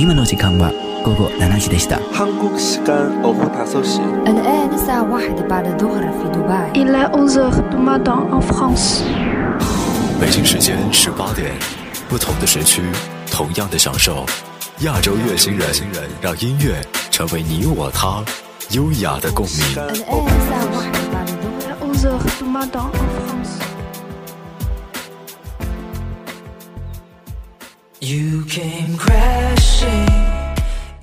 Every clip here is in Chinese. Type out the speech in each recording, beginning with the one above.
今の時間は午後7時でした。 한국 시간 오후 5시 الآن الساعة واحدة بعد الظهر في دبي Il est 11h du matin en France. 北京时间十八点，不同的时区，同样的享受。亚洲乐星人，让音乐成为你我他优雅的共鸣。 You can crash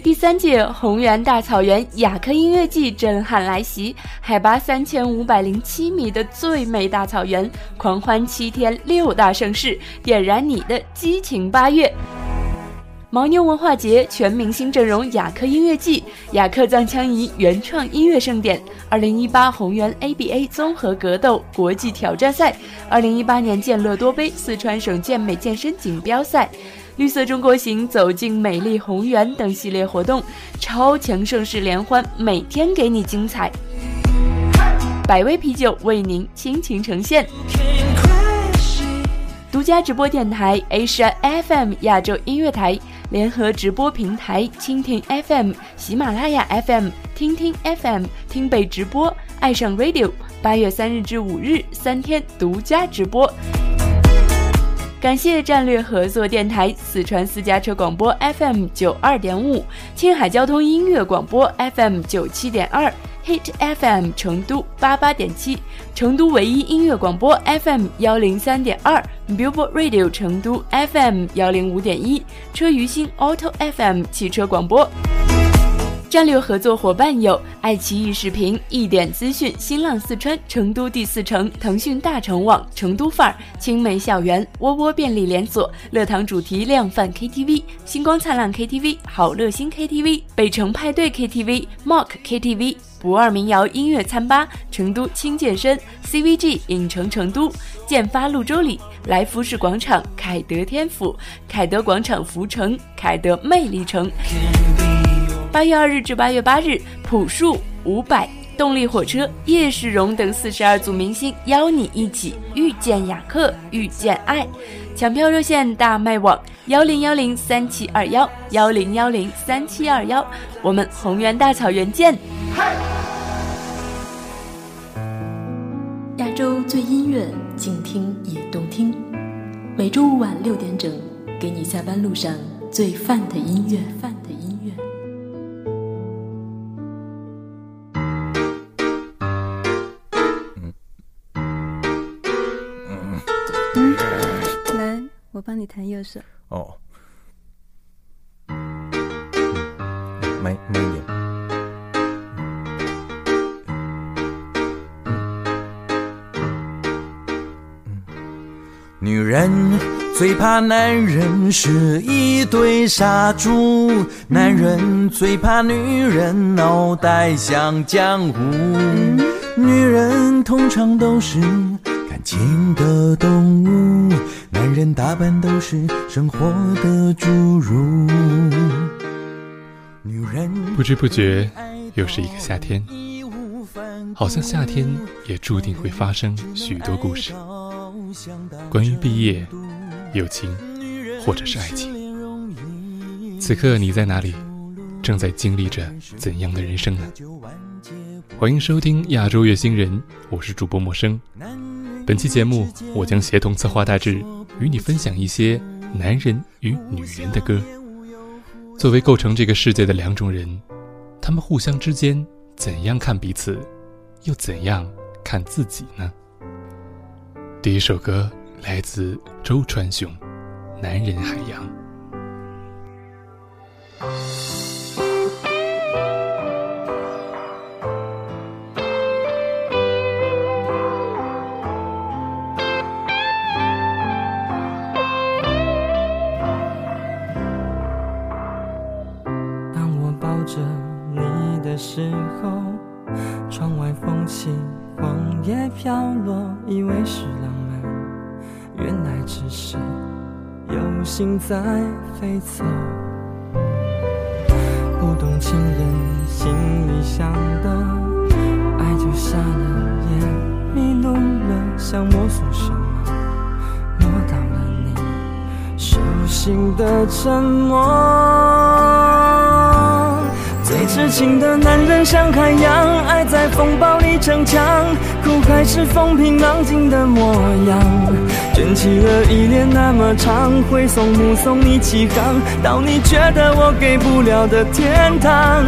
第三届红原大草原雅克音乐季震撼来袭，海拔三千五百零七米的最美大草原，狂欢七天六大盛事，点燃你的激情八月。牦牛文化节全明星阵容雅克音乐季，雅克藏羌彝原创音乐盛典，二零一八红原 ABA 综合格斗国际挑战赛，二零一八年健乐多杯四川省健美健身锦标赛。绿色中国行走进美丽红原等系列活动，超强盛世联欢，每天给你精彩。百威啤酒为您倾情呈现。独家直播电台 Asia FM 亚洲音乐台联合直播平台蜻蜓 FM、喜马拉雅 FM、听听 FM、听贝直播、爱上 Radio，八月三日至五日三天独家直播。感谢战略合作电台四川私家车广播 FM 九二点五，青海交通音乐广播 FM 九七点二，Hit FM 成都八八点七，成都唯一音乐广播 FM 幺零三点二，Billboard Radio 成都 FM 幺零五点一，车鱼星 Auto FM 汽车广播。战略合作伙伴有爱奇艺视频、一点资讯、新浪四川、成都第四城、腾讯大成网、成都范儿、青梅校园、窝窝便利连锁、乐堂主题量贩 KTV、星光灿烂 KTV、好乐星 KTV、北城派对 KTV、Mock KTV、不二民谣音乐餐吧、成都轻健身、CVG 影城成都、建发泸州里、来福士广场、凯德天府、凯德广场福城、凯德魅力城。八月二日至八月八日，朴树、伍佰、动力火车、叶世荣等四十二组明星邀你一起遇见雅克，遇见爱。抢票热线大麦网幺零幺零三七二幺幺零幺零三七二幺，我们红原大草原见。亚洲最音乐，静听也动听。每周五晚六点整，给你下班路上最。范的音乐。来，我帮你弹右手。哦，慢慢一点。女人最怕男人是一堆杀猪，男人最怕女人脑袋像浆糊。女人通常都是感情的动物，男人大半都是生活的侏儒。女人不知不觉，又是一个夏天，好像夏天也注定会发生许多故事，关于毕业、友情，或者是爱情。此刻你在哪里？正在经历着怎样的人生呢？欢迎收听亚洲月星人，我是主播陌生。本期节目，我将协同策划大志，与你分享一些男人与女人的歌。作为构成这个世界的两种人，他们互相之间怎样看彼此，又怎样看自己呢？第一首歌来自周传雄，《男人海洋》。是有心在飞走。不懂情人心里想的，爱就瞎了眼，迷路了，想摸索什么，摸到了你手心的沉默。最痴情的男人像海洋，爱在风暴里逞强，苦海是风平浪静的模样。卷起了依恋那么长，挥送目送你起航，到你觉得我给不了的天堂。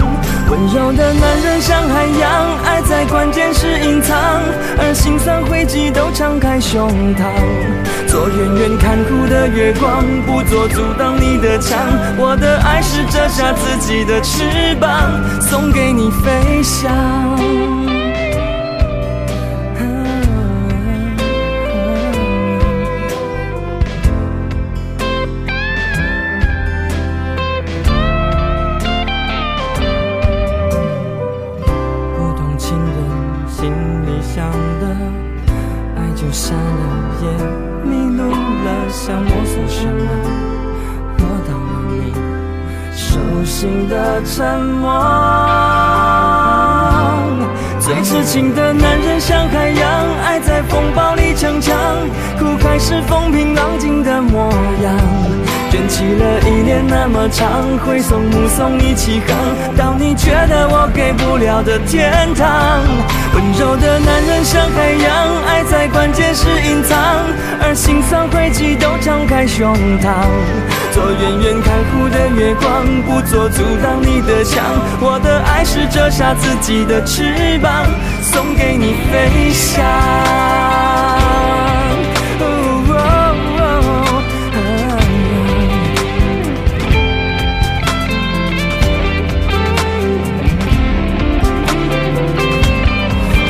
温柔的男人像海洋，爱在关键时隐藏，而心酸汇集都敞开胸膛。做远远看护的月光，不做阻挡你的墙。我的爱是折下自己的翅膀，送给你飞翔。沉默。最痴情的男人像海洋，爱在风暴里逞强，苦海是风平浪静的模样。卷起了依恋那么长，挥送目送你起航，到你觉得我给不了的天堂。温柔的男人像海洋，爱在关键时隐藏，而心酸汇集都敞开胸膛。做远远看护的月光，不做阻挡你的墙。我的爱是折下自己的翅膀，送给你飞翔。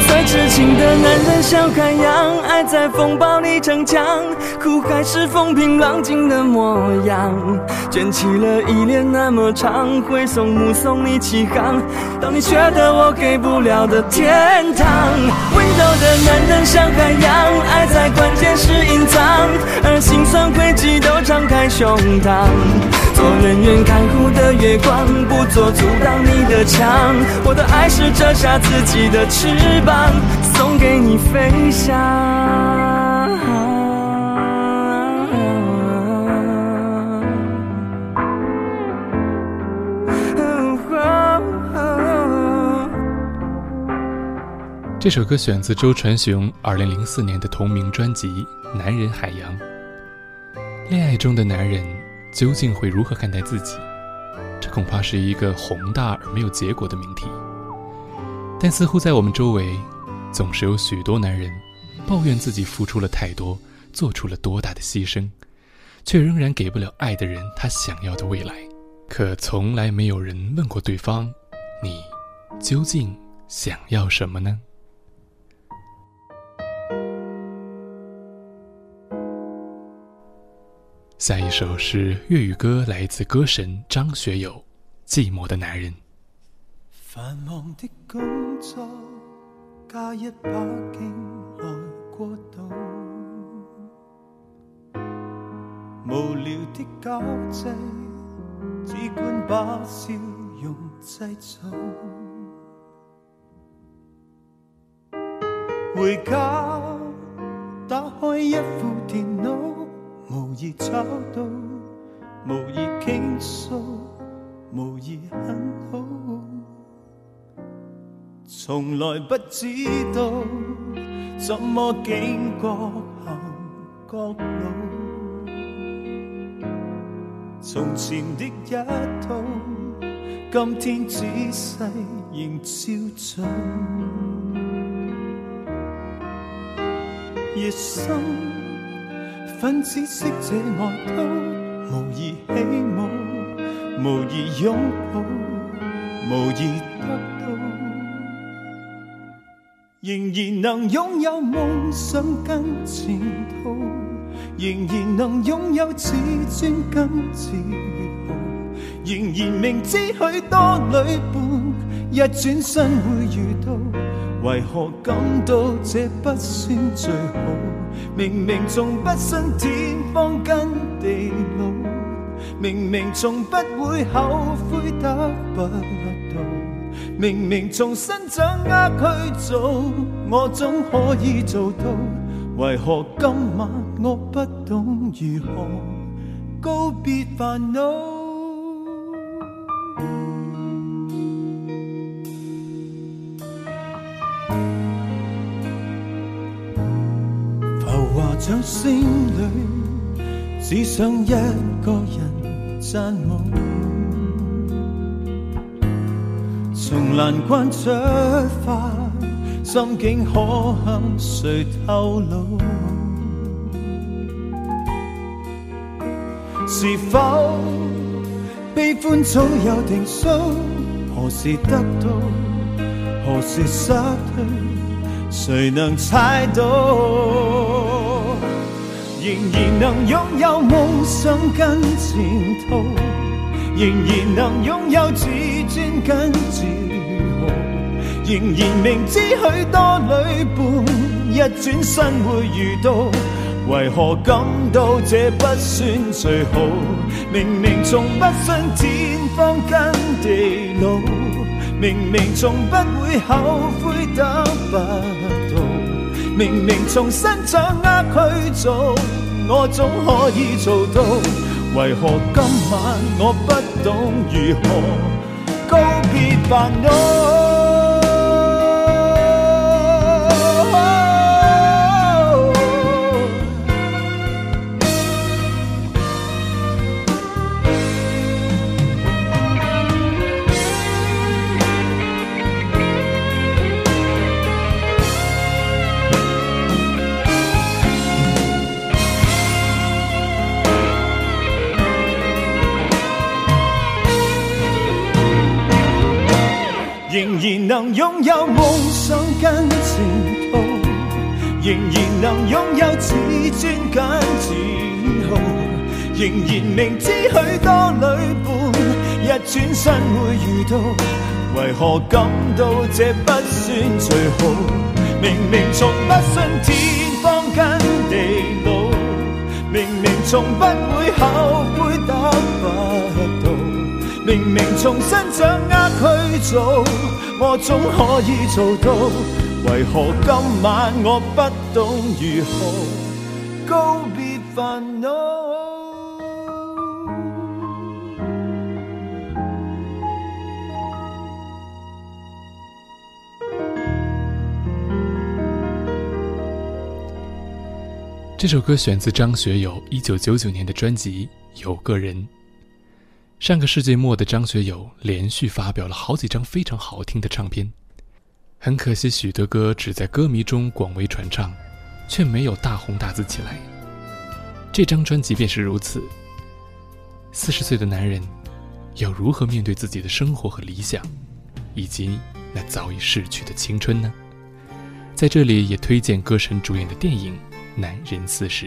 最痴情的男人像海洋，爱在风暴里逞强，苦海是风平浪静的模样。卷起了依恋那么长，挥送目送你起航，到你觉得我给不了的天堂。温柔的男人像海洋，爱在关键时隐藏，而心酸汇集都敞开胸膛。做远远看护的月光，不做阻挡你的墙。我的爱是折下自己的翅膀，送给你飞翔。这首歌选自周传雄2004年的同名专辑《男人海洋》。恋爱中的男人究竟会如何看待自己？这恐怕是一个宏大而没有结果的命题。但似乎在我们周围，总是有许多男人抱怨自己付出了太多，做出了多大的牺牲，却仍然给不了爱的人他想要的未来。可从来没有人问过对方：“你究竟想要什么呢？”下一首是粤语歌，来自歌神张学友，《寂寞的男人》。繁忙的工作加一把劲来过渡，无聊的交际只管把笑容制造。回家打开一副电脑。无疑找到，无疑倾诉，无疑很好。从来不知道怎么经过行各路。从前的一套，今天仔细仍照做。夜深。粉紫色这外套，无疑起舞，无疑拥抱，无疑得到，仍然能拥有梦想跟前途，仍然能拥有自尊跟自豪，仍然明知许多旅伴一转身会遇到，为何感到这不算最好？明明从不信天荒跟地老，明明从不会后悔得不，明明重新掌握去做，我总可以做到。为何今晚我不懂如何告别烦恼？浮华掌声里，只想一个人赞美。从难关出发，心境可向谁透露？是否悲欢早有定数？何时得到，何时失去，谁能猜到？仍然能拥有梦想跟前途，仍然能拥有自尊跟自豪，仍然明知许多旅伴，一转身会遇到。为何感到这不算最好？明明从不信天荒跟地老，明明从不会后悔得不到，明明从新掌握去做，我总可以做到。为何今晚我不懂如何告别烦恼？仍然能拥有梦想跟前途，仍然能拥有自尊跟自豪，仍然明知许多旅伴一转身会遇到，为何感到这不算最好？明明从不信天荒跟地老，明明从不会后悔得不到，明明从新掌握去做。我总可以做到，为何今晚我不懂如何告别烦恼？这首歌选自张学友一九九九年的专辑《有个人》。上个世纪末的张学友连续发表了好几张非常好听的唱片，很可惜许多歌只在歌迷中广为传唱，却没有大红大紫起来。这张专辑便是如此。四十岁的男人，要如何面对自己的生活和理想，以及那早已逝去的青春呢？在这里也推荐歌神主演的电影《男人四十》。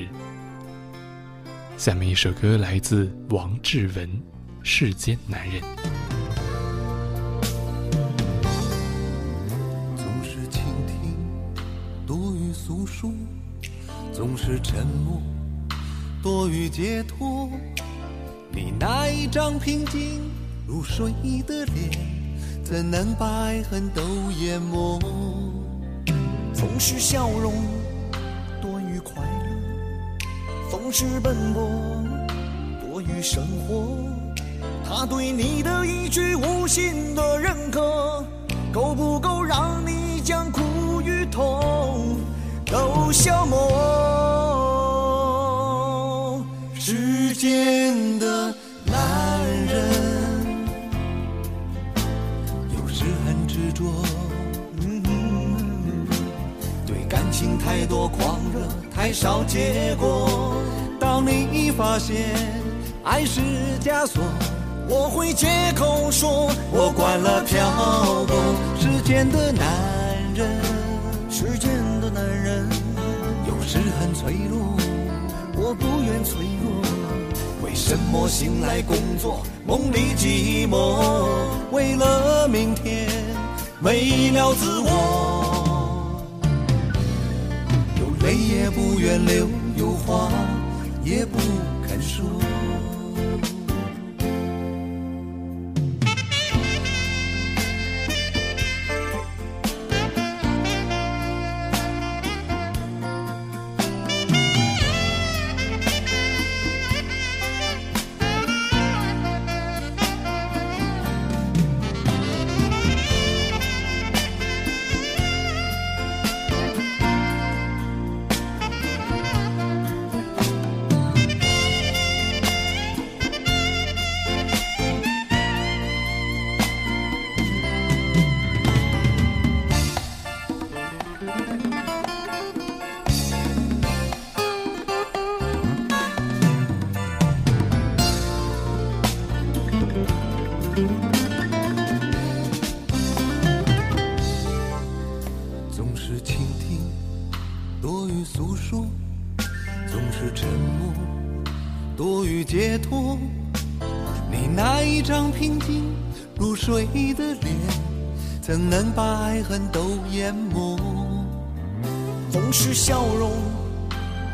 下面一首歌来自王志文。世间男人，总是倾听多于诉说，总是沉默多于解脱。你那一张平静如水的脸，怎能把爱恨都淹没？总是笑容多于快乐，总是奔波多于生活。他对你的一句无心的认可，够不够让你将苦与痛都消磨？世间的男人有时很执着，对感情太多狂热，太少结果。当你发现爱是枷锁。我会借口说，我惯了漂泊。世间的男人，世间的男人，有时很脆弱。我不愿脆弱。为什么醒来工作，梦里寂寞？为了明天，没了自我。有泪也不愿流，有话也不肯说。能把爱恨都淹没？总是笑容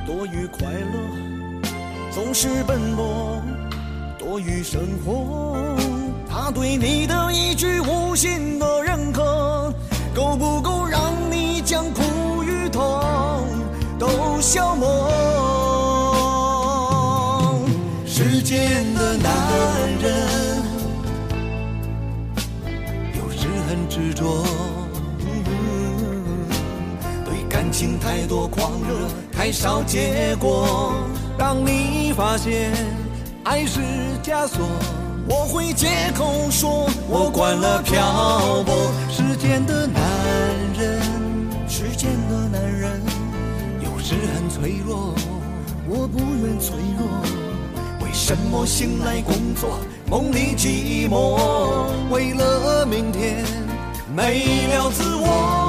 多于快乐，总是奔波多于生活。他对你的一句无心的认可，够不够让你将苦与痛都消磨？世间的男情太多狂热，太少结果。当你发现爱是枷锁，我会借口说我惯了漂泊。世间的男人，世间的男人有时很脆弱，我不愿脆弱。为什么醒来工作，梦里寂寞？为了明天没了自我，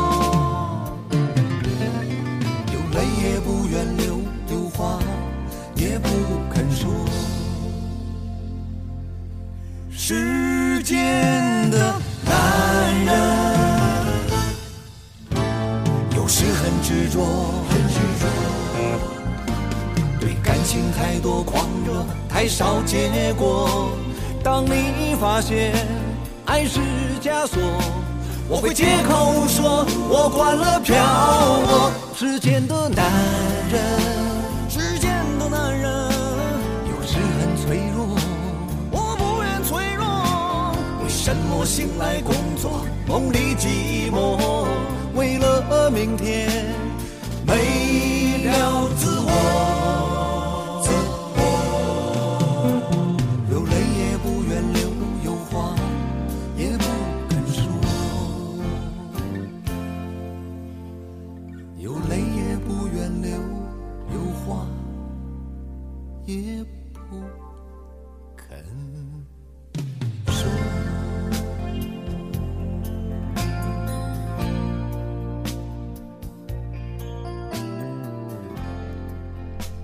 也不愿留，有话也不肯说。世间的男人有时很执着，对感情太多狂热，太少结果。当你发现爱是枷锁，我会借口说我惯了漂泊。世间的男人，世间的男人有时很脆弱，我不愿脆弱。为什么醒来工作，梦里寂寞？为了明天没了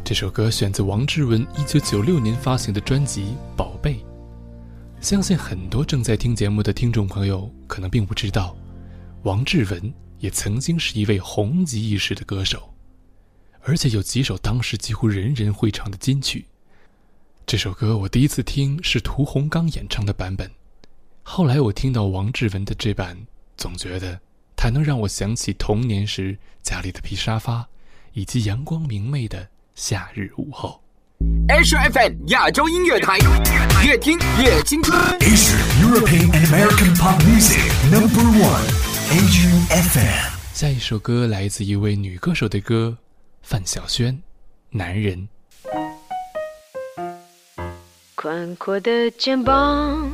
这首歌选自王志文一九九六年发行的专辑《宝贝》。相信很多正在听节目的听众朋友可能并不知道，王志文也曾经是一位红极一时的歌手，而且有几首当时几乎人人会唱的金曲。这首歌我第一次听是屠洪刚演唱的版本，后来我听到王志文的这版，总觉得它能让我想起童年时家里的皮沙发，以及阳光明媚的夏日午后。Asia FM 亚洲音乐台，越听越青春。Asia European and American Pop Music Number One Asian FM。下一首歌来自一位女歌手的歌，范晓萱，《男人》。宽阔的肩膀，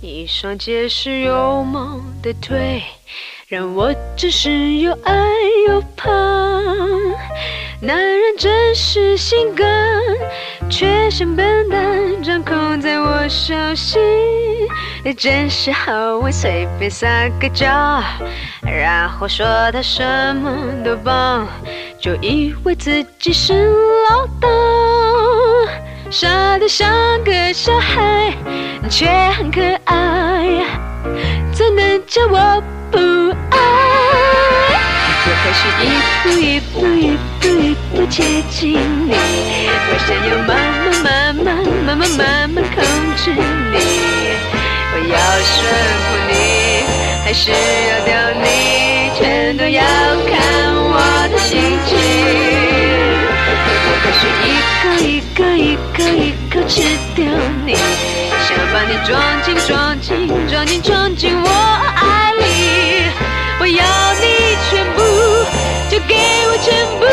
一双结实有毛的腿，让我只是又爱又怕。男人真实性格，却像笨蛋，掌控在我手心。你真是好玩，随便撒个娇，然后说他什么都棒，就以为自己是老大。傻得像个小孩，却很可爱，怎能叫我不爱？我是一步一步一步一步接近你，我想要慢慢慢慢慢慢慢慢控制你，我要顺服你，还是要掉你，全都要看我的心情。我可是一个一个一个一个吃掉你，想把你装进装进装进装进我就给我全部，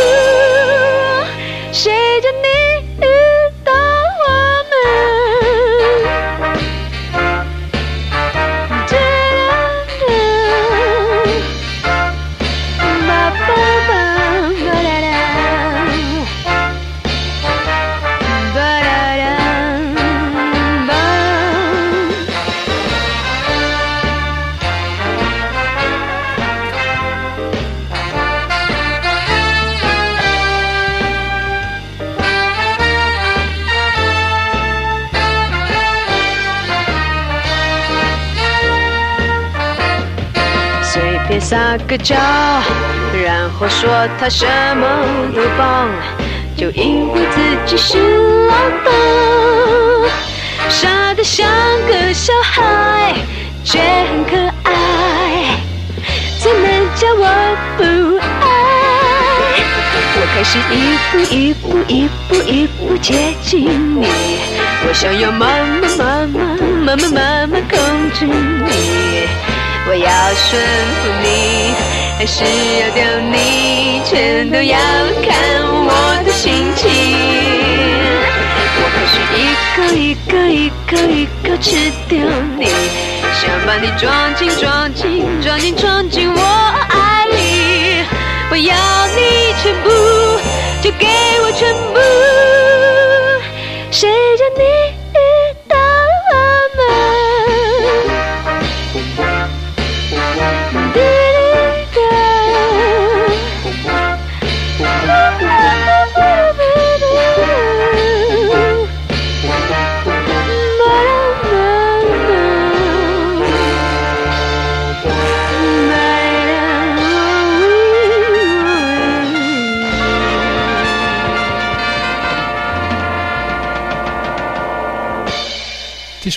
撒个娇，然后说他什么都棒，就因为自己是老大，傻得像个小孩，却很可爱，怎能叫我不爱？我开始一步一步一步一步接近你，我想要慢慢慢慢慢慢慢慢控制你。我要顺服你，还是要丢你，全都要看我的心情。我开始一口一口一口一口吃掉你，想把你装进装进装进装进我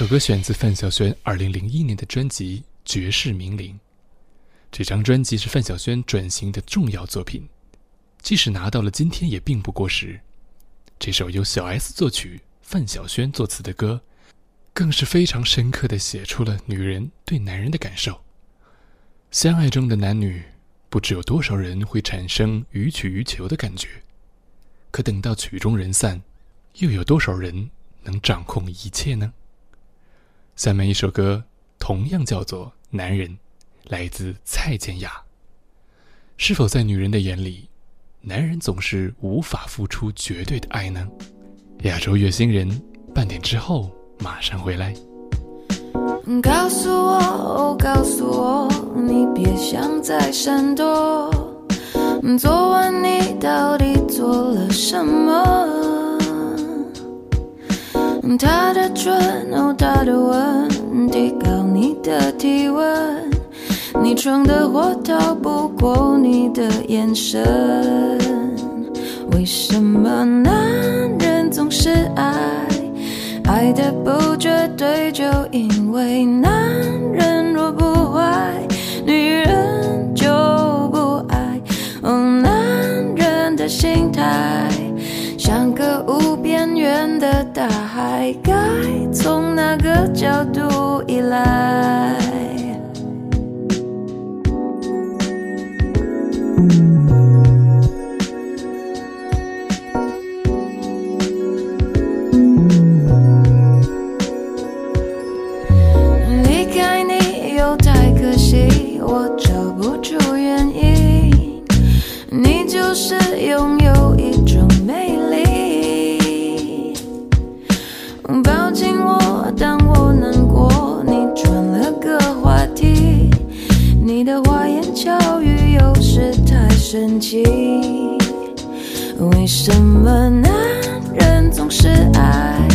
首歌选自范晓萱2001年的专辑《绝世名伶》。这张专辑是范晓萱转型的重要作品，即使拿到了今天也并不过时。这首由小 S 作曲、范晓萱作词的歌，更是非常深刻地写出了女人对男人的感受。相爱中的男女，不知有多少人会产生予取予求的感觉，可等到曲终人散，又有多少人能掌控一切呢？下面一首歌同样叫做《男人》，来自蔡健雅。是否在女人的眼里，男人总是无法付出绝对的爱呢？亚洲月星人，半点之后马上回来。告诉我，告诉我，你别想再闪躲。昨晚你到底做了什么？他的唇，哦，他的吻，提高你的体温。你闯的祸逃不过你的眼神。为什么男人总是爱，爱的不绝对，就因为男人若不坏，女人就不爱。哦，男人的心态。像个无的大海，该从哪个角度依赖？离开你又太可惜，我找不出原因。你就是拥神奇，为什么男人总是爱，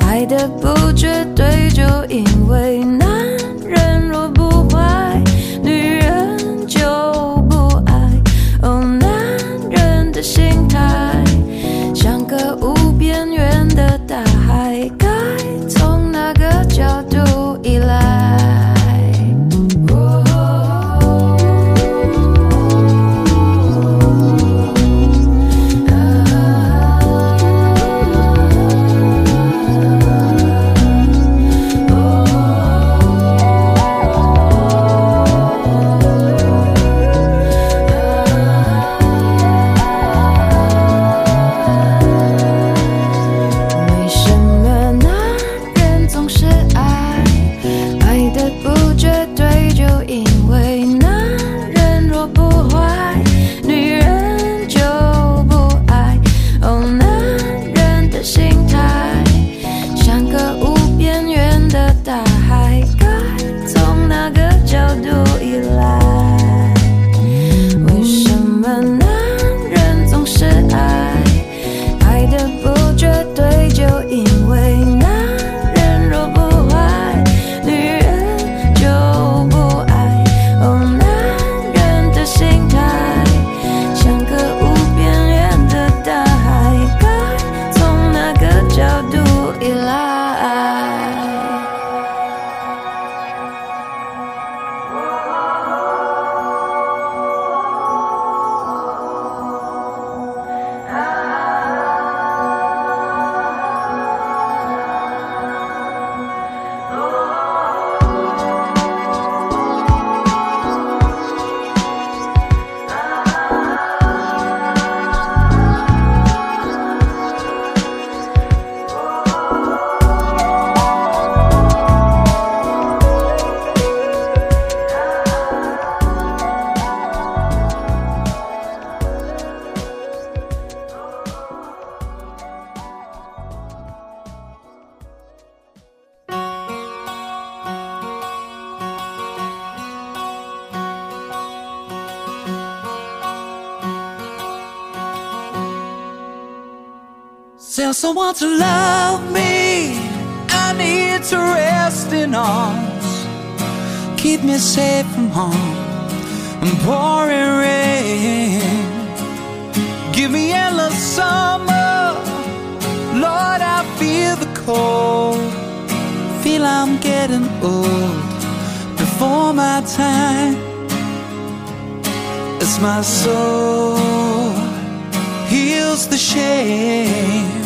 爱的不绝对，就因为 why. To love me. I need to rest in arms. Keep me safe from harm and pouring rain. Give me endless summer. Lord, I feel the cold. Feel I'm getting old before my time. As my soul heals the shame,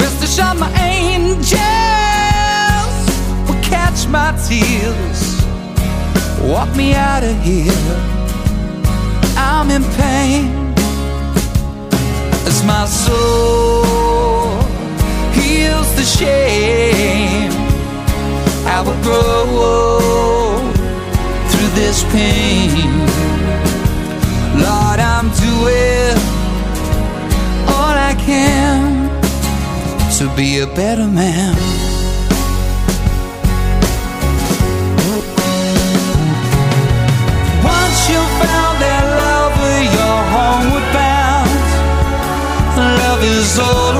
Rest assured, my angels will catch my tears, walk me out of here. I'm in pain as my soul heals the shame. I will grow be a better man. Once you found that love, you're homeward bound. Love is all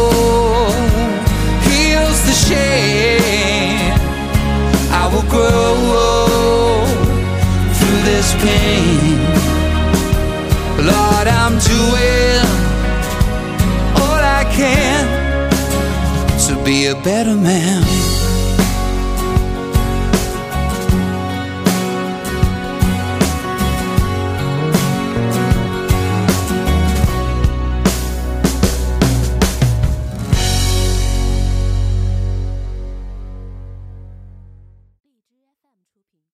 better man.